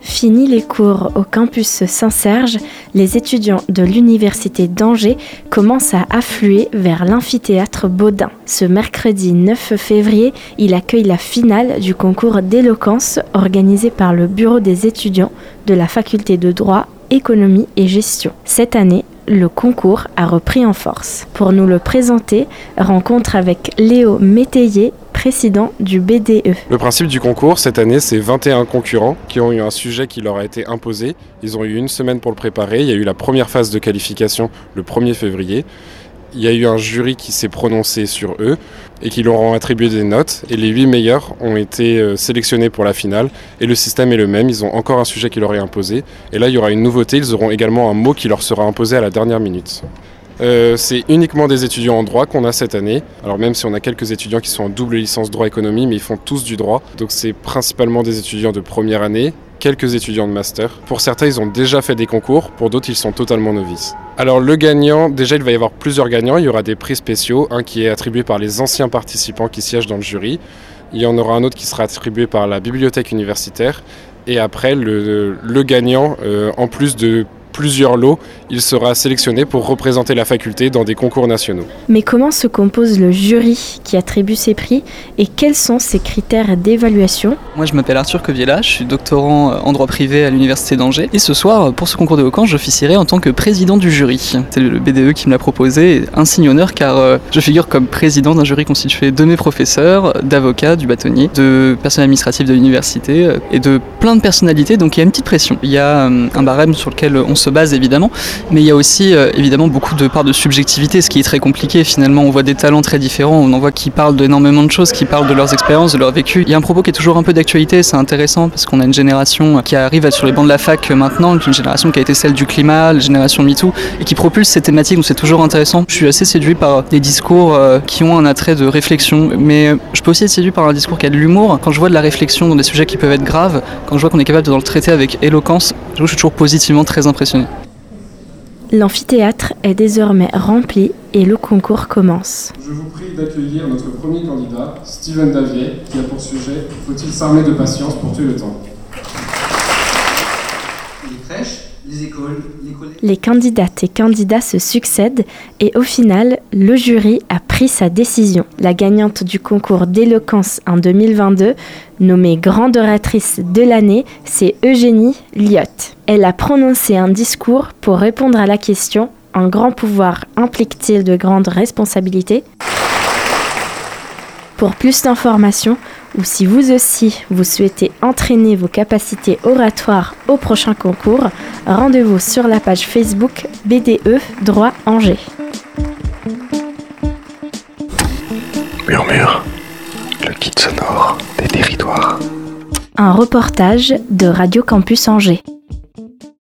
Fini les cours au campus Saint-Serge, les étudiants de l'Université d'Angers commencent à affluer vers l'amphithéâtre Baudin. Ce mercredi 9 février, il accueille la finale du concours d'éloquence organisé par le Bureau des étudiants de la faculté de droit, économie et gestion. Cette année, le concours a repris en force. Pour nous le présenter, rencontre avec Léo Métayer, président du BDE. Le principe du concours cette année, c'est 21 concurrents qui ont eu un sujet qui leur a été imposé. Ils ont eu une semaine pour le préparer. Il y a eu la première phase de qualification le 1er février. Il y a eu un jury qui s'est prononcé sur eux et qui leur ont attribué des notes. Et les 8 meilleurs ont été euh, sélectionnés pour la finale. Et le système est le même. Ils ont encore un sujet qui leur est imposé. Et là, il y aura une nouveauté. Ils auront également un mot qui leur sera imposé à la dernière minute. Euh, c'est uniquement des étudiants en droit qu'on a cette année. Alors même si on a quelques étudiants qui sont en double licence droit-économie, mais ils font tous du droit. Donc c'est principalement des étudiants de première année, quelques étudiants de master. Pour certains, ils ont déjà fait des concours, pour d'autres, ils sont totalement novices. Alors le gagnant, déjà il va y avoir plusieurs gagnants, il y aura des prix spéciaux, un qui est attribué par les anciens participants qui siègent dans le jury, il y en aura un autre qui sera attribué par la bibliothèque universitaire, et après le, gagnant, euh, en plus de plusieurs lots, il sera sélectionné pour représenter la faculté dans des concours nationaux. Mais comment se compose le jury qui attribue ces prix et quels sont ses critères d'évaluation? Moi je m'appelle Arthur Coviela, je suis doctorant en droit privé à l'université d'Angers et ce soir pour ce concours d'éloquence j'officierai en tant que président du jury. C'est le BDE qui me l'a proposé, un signe honneur car euh, je figure comme président d'un jury constitué de mes professeurs, d'avocats, du bâtonnier, de personnel administratif de l'université euh, et de plein de personnalités donc il y a une petite pression. Il y a euh, un barème sur lequel on se base évidemment, mais il y a aussi euh, évidemment beaucoup de parts de subjectivité, ce qui est très compliqué. Finalement, on voit des talents très différents, on en voit qui parlent d'énormément de choses, qui parlent de leurs expériences, de leur vécu. Il y a un propos qui est toujours un peu d'actualité, c'est intéressant parce qu'on a une génération qui arrive sur les bancs de la fac maintenant, une génération qui a été celle du climat, la génération MeToo, et qui propulse ces thématiques, donc c'est toujours intéressant. Je suis assez séduit par des discours euh, qui ont un attrait de réflexion, mais je peux aussi être séduit par un discours qui a de l'humour. Quand je vois de la réflexion dans des sujets qui peuvent être graves, quand je vois qu'on est capable de le traiter avec éloquence, je suis toujours positivement très impressionné. L'amphithéâtre est désormais rempli et le concours commence. Je vous prie d'accueillir notre premier candidat, Steven Davier, qui a pour sujet Faut-il s'armer de patience pour tuer le temps? Les candidates et candidats se succèdent et au final, le jury a pris sa décision. La gagnante du concours d'éloquence en 2022, nommée grande oratrice de l'année, c'est Eugénie Lyotte. Elle a prononcé un discours pour répondre à la question Un grand pouvoir implique-t-il de grandes responsabilités? Pour plus d'informations, ou si vous aussi vous souhaitez entraîner vos capacités oratoires au prochain concours, rendez-vous sur la page Facebook BDE Droit Angers. Murmure, le kit sonore des territoires. Un reportage de Radio Campus Angers.